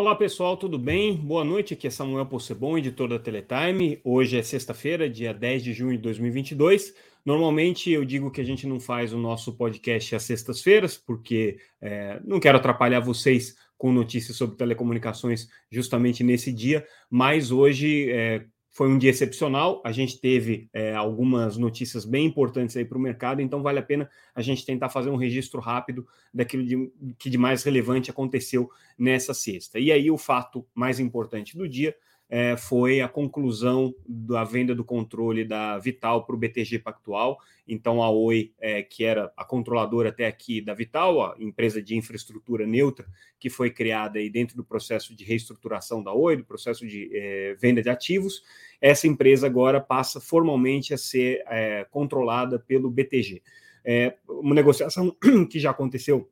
Olá pessoal, tudo bem? Boa noite, aqui é Samuel Possebon, editor da Teletime. Hoje é sexta-feira, dia 10 de junho de 2022. Normalmente eu digo que a gente não faz o nosso podcast às sextas-feiras, porque é, não quero atrapalhar vocês com notícias sobre telecomunicações justamente nesse dia, mas hoje, é, foi um dia excepcional. A gente teve é, algumas notícias bem importantes aí para o mercado, então vale a pena a gente tentar fazer um registro rápido daquilo de, que de mais relevante aconteceu nessa sexta. E aí, o fato mais importante do dia é, foi a conclusão da venda do controle da Vital para o BTG Pactual. Então, a Oi, é, que era a controladora até aqui da Vital, a empresa de infraestrutura neutra, que foi criada aí dentro do processo de reestruturação da Oi, do processo de é, venda de ativos, essa empresa agora passa formalmente a ser é, controlada pelo BTG. É uma negociação que já aconteceu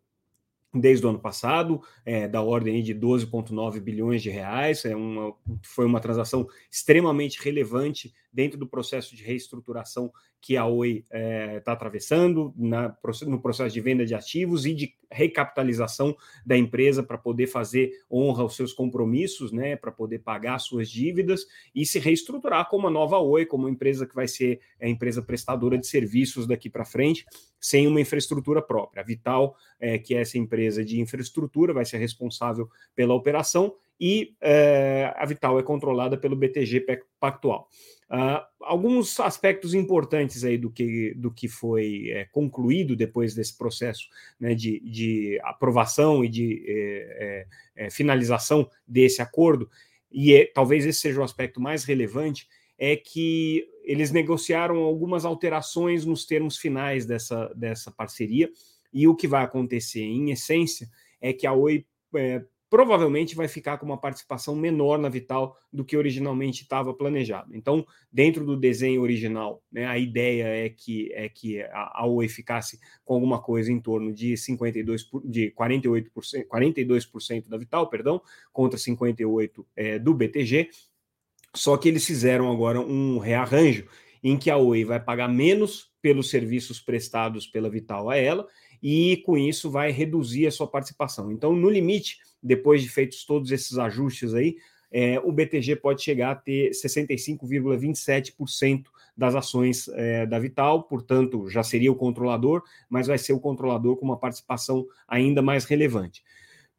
desde o ano passado, é, da ordem de 12,9 bilhões de reais. É uma, foi uma transação extremamente relevante dentro do processo de reestruturação que a Oi está é, tá atravessando, na, no processo de venda de ativos e de recapitalização da empresa para poder fazer honra aos seus compromissos, né, para poder pagar suas dívidas e se reestruturar como a nova Oi, como uma empresa que vai ser a empresa prestadora de serviços daqui para frente, sem uma infraestrutura própria. A Vital, é, que é essa empresa de infraestrutura, vai ser responsável pela operação e é, a Vital é controlada pelo BTG Pactual. Uh, alguns aspectos importantes aí do que, do que foi é, concluído depois desse processo né, de, de, aprovação e de é, é, finalização desse acordo, e é, talvez esse seja o aspecto mais relevante, é que eles negociaram algumas alterações nos termos finais dessa, dessa parceria, e o que vai acontecer, em essência, é que a Oi provavelmente vai ficar com uma participação menor na Vital do que originalmente estava planejado. Então, dentro do desenho original, né, a ideia é que é que a, Oi ficasse com alguma coisa em torno de 52 de 48%, 42% da Vital, perdão, contra 58 é, do BTG. Só que eles fizeram agora um rearranjo em que a Oi vai pagar menos pelos serviços prestados pela Vital a ela e com isso vai reduzir a sua participação. Então, no limite, depois de feitos todos esses ajustes aí, é, o BTG pode chegar a ter 65,27% das ações é, da Vital, portanto, já seria o controlador, mas vai ser o controlador com uma participação ainda mais relevante.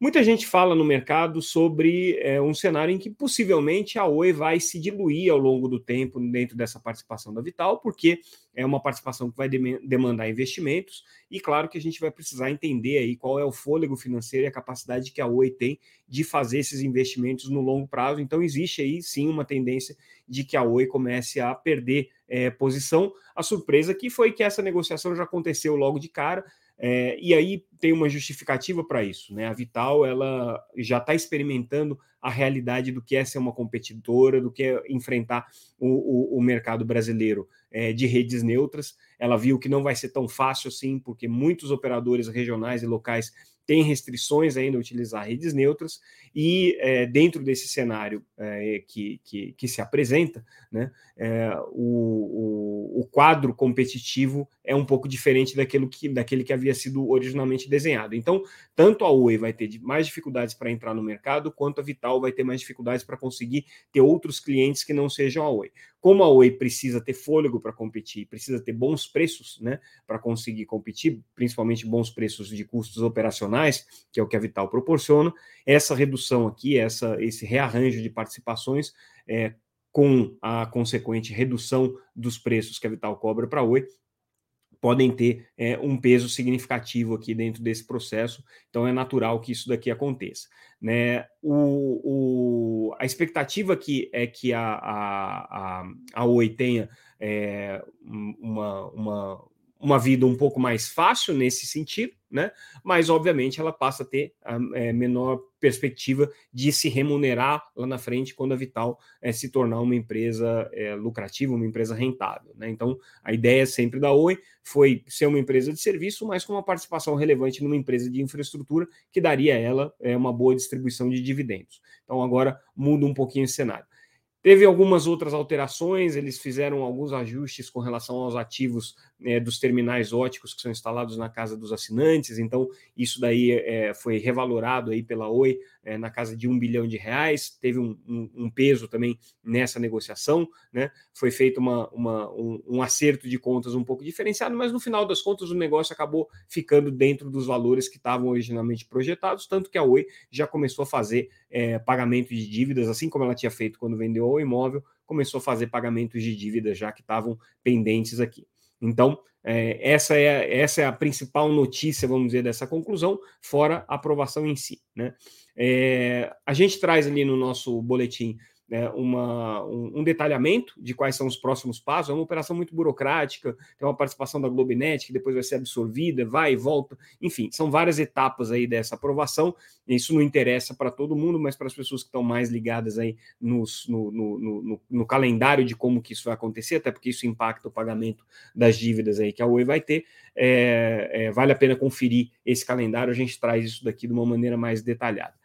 Muita gente fala no mercado sobre é, um cenário em que possivelmente a Oi vai se diluir ao longo do tempo dentro dessa participação da Vital, porque é uma participação que vai demandar investimentos, e claro que a gente vai precisar entender aí qual é o fôlego financeiro e a capacidade que a Oi tem de fazer esses investimentos no longo prazo. Então, existe aí sim uma tendência de que a Oi comece a perder é, posição. A surpresa que foi que essa negociação já aconteceu logo de cara. É, e aí tem uma justificativa para isso, né? A Vital ela já está experimentando a realidade do que é ser uma competidora, do que é enfrentar o, o, o mercado brasileiro é, de redes neutras. Ela viu que não vai ser tão fácil assim, porque muitos operadores regionais e locais tem restrições ainda a utilizar redes neutras, e é, dentro desse cenário é, que, que, que, se apresenta, né, é, o, o, o, quadro competitivo é um pouco diferente daquilo que, daquele que havia sido originalmente desenhado. Então, tanto a Oi vai ter mais dificuldades para entrar no mercado, quanto a Vital vai ter mais dificuldades para conseguir ter outros clientes que não sejam a Oi. Como a Oi precisa ter fôlego para competir, precisa ter bons preços né, para conseguir competir, principalmente bons preços de custos operacionais, que é o que a Vital proporciona, essa redução aqui, essa, esse rearranjo de participações, é, com a consequente redução dos preços que a Vital cobra para a Oi, podem ter é, um peso significativo aqui dentro desse processo, então é natural que isso daqui aconteça. Né? O, o a expectativa aqui é que a, a, a, a Oi tenha é, uma, uma, uma vida um pouco mais fácil nesse sentido, né? Mas obviamente ela passa a ter a é, menor perspectiva de se remunerar lá na frente quando a Vital é, se tornar uma empresa é, lucrativa, uma empresa rentável. Né? Então a ideia sempre da Oi foi ser uma empresa de serviço, mas com uma participação relevante numa empresa de infraestrutura que daria a ela é, uma boa distribuição de dividendos. Então agora muda um pouquinho esse cenário. Teve algumas outras alterações, eles fizeram alguns ajustes com relação aos ativos é, dos terminais óticos que são instalados na casa dos assinantes, então isso daí é, foi revalorado aí pela Oi é, na casa de um bilhão de reais, teve um, um, um peso também nessa negociação, né? Foi feito uma, uma um, um, acerto de contas um pouco diferenciado, mas no final das contas o negócio acabou ficando dentro dos valores que estavam originalmente projetados, tanto que a Oi já começou a fazer é, pagamento de dívidas, assim como ela tinha feito quando vendeu o imóvel, começou a fazer pagamentos de dívidas já que estavam pendentes aqui. Então, é, essa, é, essa é a principal notícia, vamos dizer, dessa conclusão, fora a aprovação em si. Né? É, a gente traz ali no nosso boletim né, uma, um, um, detalhamento de quais são os próximos passos. É uma operação muito burocrática, tem uma participação da Globinet que depois vai ser absorvida, vai e volta. Enfim, são várias etapas aí dessa aprovação. Isso não interessa para todo mundo, mas para as pessoas que estão mais ligadas aí nos, no, no, no, no, calendário de como que isso vai acontecer, até porque isso impacta o pagamento das dívidas aí que a Oi vai ter. É, é, vale a pena conferir esse calendário, a gente traz isso daqui de uma maneira mais detalhada.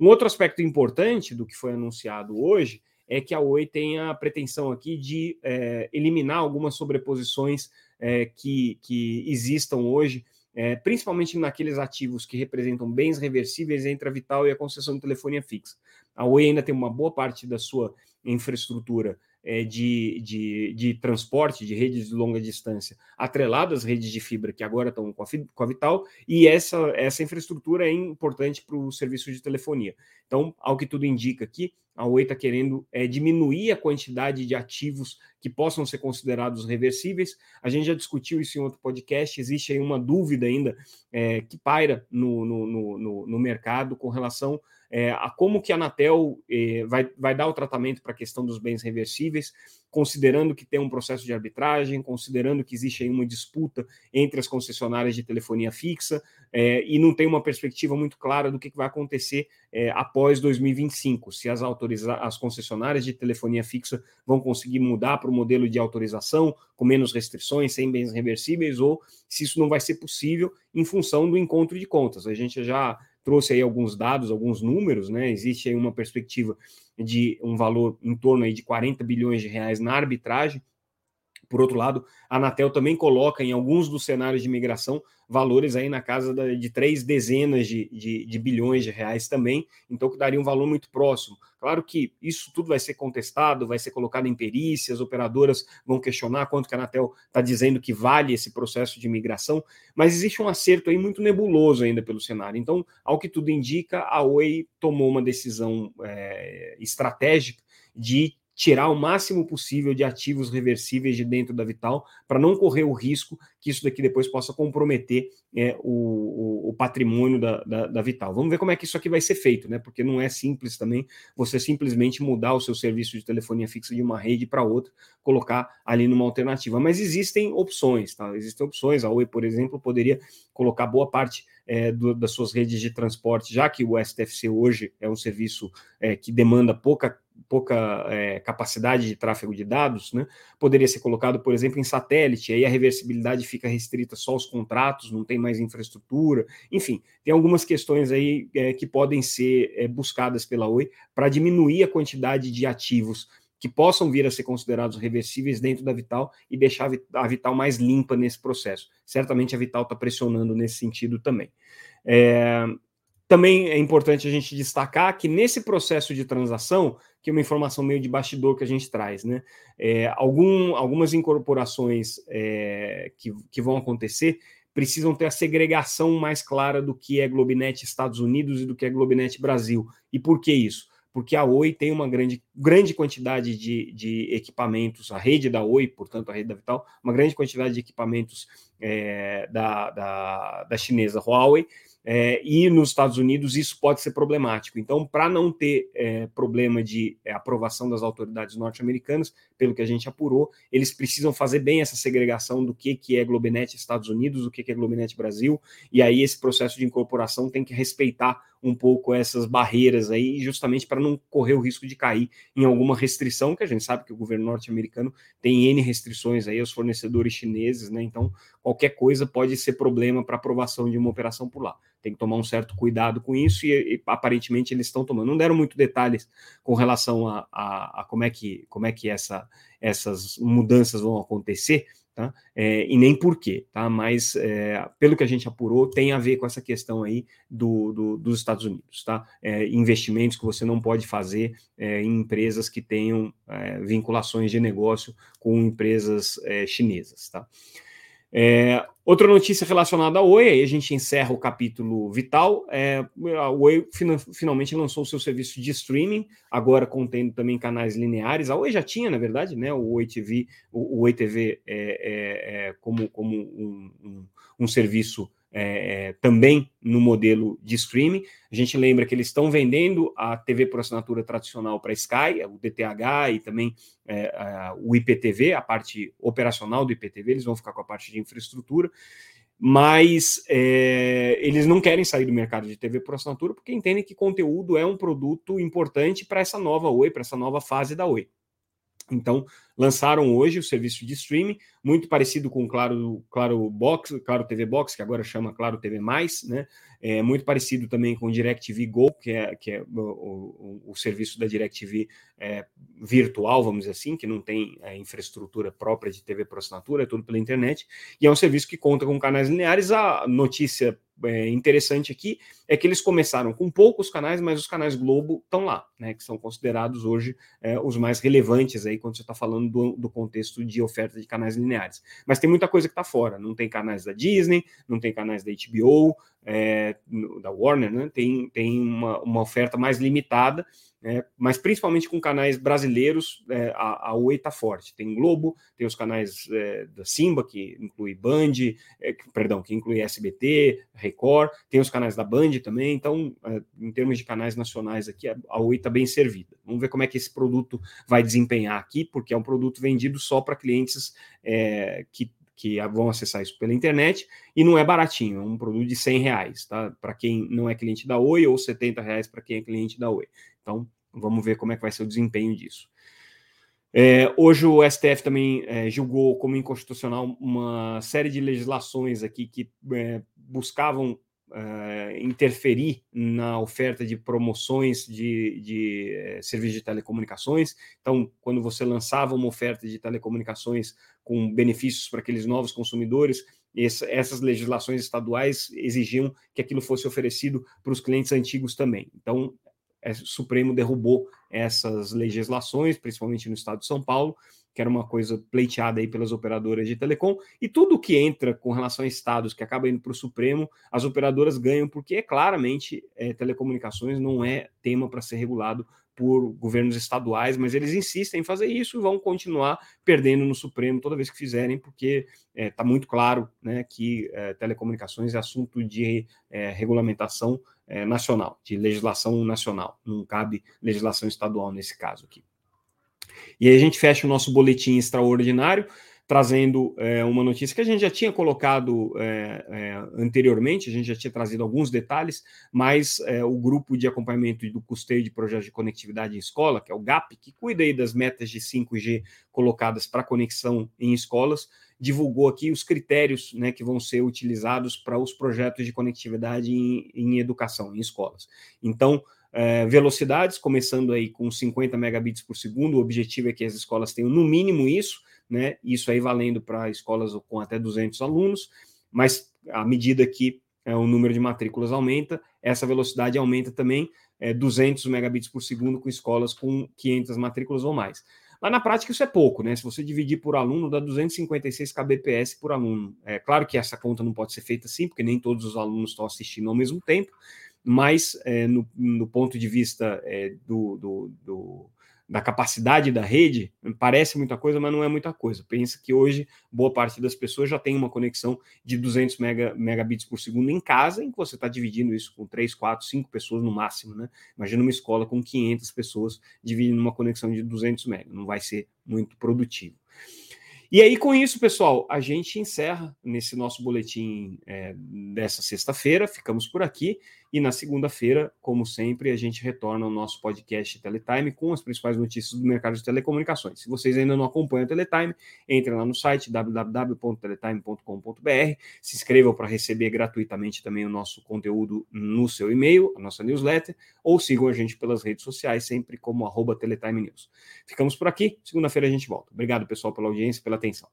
Um outro aspecto importante do que foi anunciado hoje é que a Oi tem a pretensão aqui de é, eliminar algumas sobreposições é, que, que existam hoje, é, principalmente naqueles ativos que representam bens reversíveis entre a Vital e a concessão de telefonia fixa. A Oi ainda tem uma boa parte da sua infraestrutura é, de, de, de, transporte, de redes de longa distância, atreladas às redes de fibra que agora estão com a, com a Vital, e essa, essa infraestrutura é importante para o serviço de telefonia. Então, ao que tudo indica aqui, a Oi está querendo é, diminuir a quantidade de ativos que possam ser considerados reversíveis. A gente já discutiu isso em outro podcast. Existe aí uma dúvida ainda é, que paira no, no, no, no mercado com relação é, a como que a Anatel é, vai, vai dar o tratamento para a questão dos bens reversíveis, considerando que tem um processo de arbitragem, considerando que existe aí uma disputa entre as concessionárias de telefonia fixa é, e não tem uma perspectiva muito clara do que, que vai acontecer é, após 2025, se as, autoriza as concessionárias de telefonia fixa vão conseguir mudar para o modelo de autorização com menos restrições, sem bens reversíveis, ou se isso não vai ser possível em função do encontro de contas. A gente já trouxe aí alguns dados, alguns números, né? Existe aí uma perspectiva de um valor em torno aí de 40 bilhões de reais na arbitragem. Por outro lado, a Anatel também coloca em alguns dos cenários de migração valores aí na casa de três dezenas de, de, de, bilhões de reais também, então que daria um valor muito próximo. Claro que isso tudo vai ser contestado, vai ser colocado em perícia, as operadoras vão questionar quanto que a Anatel está dizendo que vale esse processo de migração, mas existe um acerto aí muito nebuloso ainda pelo cenário. Então, ao que tudo indica, a Oi tomou uma decisão é, estratégica de tirar o máximo possível de ativos reversíveis de dentro da Vital, para não correr o risco que isso daqui depois possa comprometer é, o, o, patrimônio da, da, da, Vital. Vamos ver como é que isso aqui vai ser feito, né? Porque não é simples também você simplesmente mudar o seu serviço de telefonia fixa de uma rede para outra, colocar ali numa alternativa. Mas existem opções, tá? Existem opções. A Oi, por exemplo, poderia colocar boa parte é, do, das suas redes de transporte, já que o STFC hoje é um serviço é, que demanda pouca pouca é, capacidade de tráfego de dados, né, poderia ser colocado, por exemplo, em satélite, aí a reversibilidade fica restrita só aos contratos, não tem mais infraestrutura, enfim, tem algumas questões aí é, que podem ser é, buscadas pela Oi para diminuir a quantidade de ativos que possam vir a ser considerados reversíveis dentro da Vital e deixar a Vital mais limpa nesse processo. Certamente a Vital está pressionando nesse sentido também. É, também é importante a gente destacar que nesse processo de transação, que é uma informação meio de bastidor que a gente traz, né? É, algum, algumas incorporações é, que, que vão acontecer precisam ter a segregação mais clara do que é Globinet Estados Unidos e do que é Globinet Brasil. E por que isso? Porque a Oi tem uma grande, grande quantidade de, de equipamentos, a rede da Oi, portanto, a rede da Vital, uma grande quantidade de equipamentos é, da, da, da chinesa Huawei, é, e nos Estados Unidos isso pode ser problemático. Então, para não ter é, problema de é, aprovação das autoridades norte-americanas, pelo que a gente apurou, eles precisam fazer bem essa segregação do que, que é Globenet Estados Unidos, do que, que é Globenet Brasil, e aí esse processo de incorporação tem que respeitar um pouco essas barreiras aí, justamente para não correr o risco de cair em alguma restrição, que a gente sabe que o governo norte-americano tem N restrições aí aos fornecedores chineses, né? Então, qualquer coisa pode ser problema para aprovação de uma operação por lá. Tem que tomar um certo cuidado com isso e, e aparentemente eles estão tomando. Não deram muito detalhes com relação a, a, a como é que como é que essa, essas mudanças vão acontecer, tá? É, e nem por quê, tá? Mas é, pelo que a gente apurou, tem a ver com essa questão aí do, do dos Estados Unidos, tá? É, investimentos que você não pode fazer é, em empresas que tenham é, vinculações de negócio com empresas é, chinesas, tá? É, outra notícia relacionada à Oi, aí a gente encerra o capítulo vital. É, a Oi finalmente lançou o seu serviço de streaming, agora contendo também canais lineares. A Oi já tinha, na verdade, né, o Oi TV, o, o Oi TV é, é, é como, como um, um, um serviço é, é, também no modelo de streaming. A gente lembra que eles estão vendendo a TV por assinatura tradicional para Sky, o DTH e também é, a, o IPTV, a parte operacional do IPTV, eles vão ficar com a parte de infraestrutura, mas é, eles não querem sair do mercado de TV por assinatura porque entendem que conteúdo é um produto importante para essa nova Oi, para essa nova fase da Oi. Então, lançaram hoje o serviço de streaming, muito parecido com o Claro, claro Box, Claro TV Box, que agora chama Claro TV né? É muito parecido também com o DirecTV Go, que é, que é o, o, o serviço da DirecTV é, virtual, vamos dizer assim, que não tem é, infraestrutura própria de TV por assinatura, é tudo pela internet, e é um serviço que conta com canais lineares. A notícia é, interessante aqui é que eles começaram com poucos canais, mas os canais Globo estão lá, né, que são considerados hoje é, os mais relevantes aí quando você está falando do, do, contexto de oferta de canais lineares. Mas tem muita coisa que está fora, não tem canais da Disney, não tem canais da HBO, é, da Warner, né, tem, tem uma, uma oferta mais limitada, é, mas principalmente com canais brasileiros, é, a, a Oi está forte. Tem Globo, tem os canais é, da Simba, que inclui Band, é, perdão, que inclui SBT, Record, tem os canais da Band também. Então, é, em termos de canais nacionais aqui, a Oi está bem servida. Vamos ver como é que esse produto vai desempenhar aqui, porque é um produto vendido só para clientes é, que que vão acessar isso pela internet e não é baratinho, é um produto de 100 reais, tá? Para quem não é cliente da Oi ou 70 reais para quem é cliente da Oi. Então, vamos ver como é que vai ser o desempenho disso. É, hoje o STF também é, julgou como inconstitucional uma série de legislações aqui que é, buscavam é, interferir na oferta de promoções de, de é, serviços de telecomunicações. Então, quando você lançava uma oferta de telecomunicações com benefícios para aqueles novos consumidores, essas legislações estaduais exigiam que aquilo fosse oferecido para os clientes antigos também. Então, é, o Supremo derrubou essas legislações, principalmente no estado de São Paulo, que era uma coisa pleiteada aí pelas operadoras de telecom, e tudo que entra com relação a estados que acaba indo para o Supremo, as operadoras ganham, porque é claramente é, telecomunicações não é tema para ser regulado por governos estaduais, mas eles insistem em fazer isso e vão continuar perdendo no Supremo toda vez que fizerem, porque está é, tá muito claro né, que é, telecomunicações é assunto de é, regulamentação é, nacional, de legislação nacional, não cabe legislação estadual nesse caso aqui. E aí a gente fecha o nosso boletim extraordinário, trazendo é, uma notícia que a gente já tinha colocado é, é, anteriormente, a gente já tinha trazido alguns detalhes, mas é, o grupo de acompanhamento do custeio de projetos de conectividade em escola, que é o GAP, que cuida aí das metas de 5G colocadas para conexão em escolas, divulgou aqui os critérios né, que vão ser utilizados para os projetos de conectividade em, em educação, em escolas. Então, é, velocidades, começando aí com 50 megabits por segundo, o objetivo é que as escolas tenham no mínimo isso, né? Isso aí valendo para escolas com até 200 alunos, mas à medida que é, o número de matrículas aumenta, essa velocidade aumenta também é, 200 megabits por segundo com escolas com 500 matrículas ou mais. Mas na prática isso é pouco, né? Se você dividir por aluno, dá 256 kbps por aluno. É claro que essa conta não pode ser feita assim, porque nem todos os alunos estão assistindo ao mesmo tempo, mas é, no, no, ponto de vista é, do, do, do, da capacidade da rede, parece muita coisa, mas não é muita coisa. Pensa que hoje boa parte das pessoas já tem uma conexão de 200 mega, megabits por segundo em casa, em que você está dividindo isso com 3, 4, 5 pessoas no máximo, né? Imagina uma escola com 500 pessoas dividindo uma conexão de 200 mega, não vai ser muito produtivo. E aí, com isso, pessoal, a gente encerra nesse nosso boletim é, dessa sexta-feira. Ficamos por aqui. E na segunda-feira, como sempre, a gente retorna ao nosso podcast Teletime com as principais notícias do mercado de telecomunicações. Se vocês ainda não acompanham o Teletime, entrem lá no site www.teletime.com.br, se inscrevam para receber gratuitamente também o nosso conteúdo no seu e-mail, a nossa newsletter, ou sigam a gente pelas redes sociais, sempre como arroba Teletime News. Ficamos por aqui, segunda-feira a gente volta. Obrigado, pessoal, pela audiência pela atenção.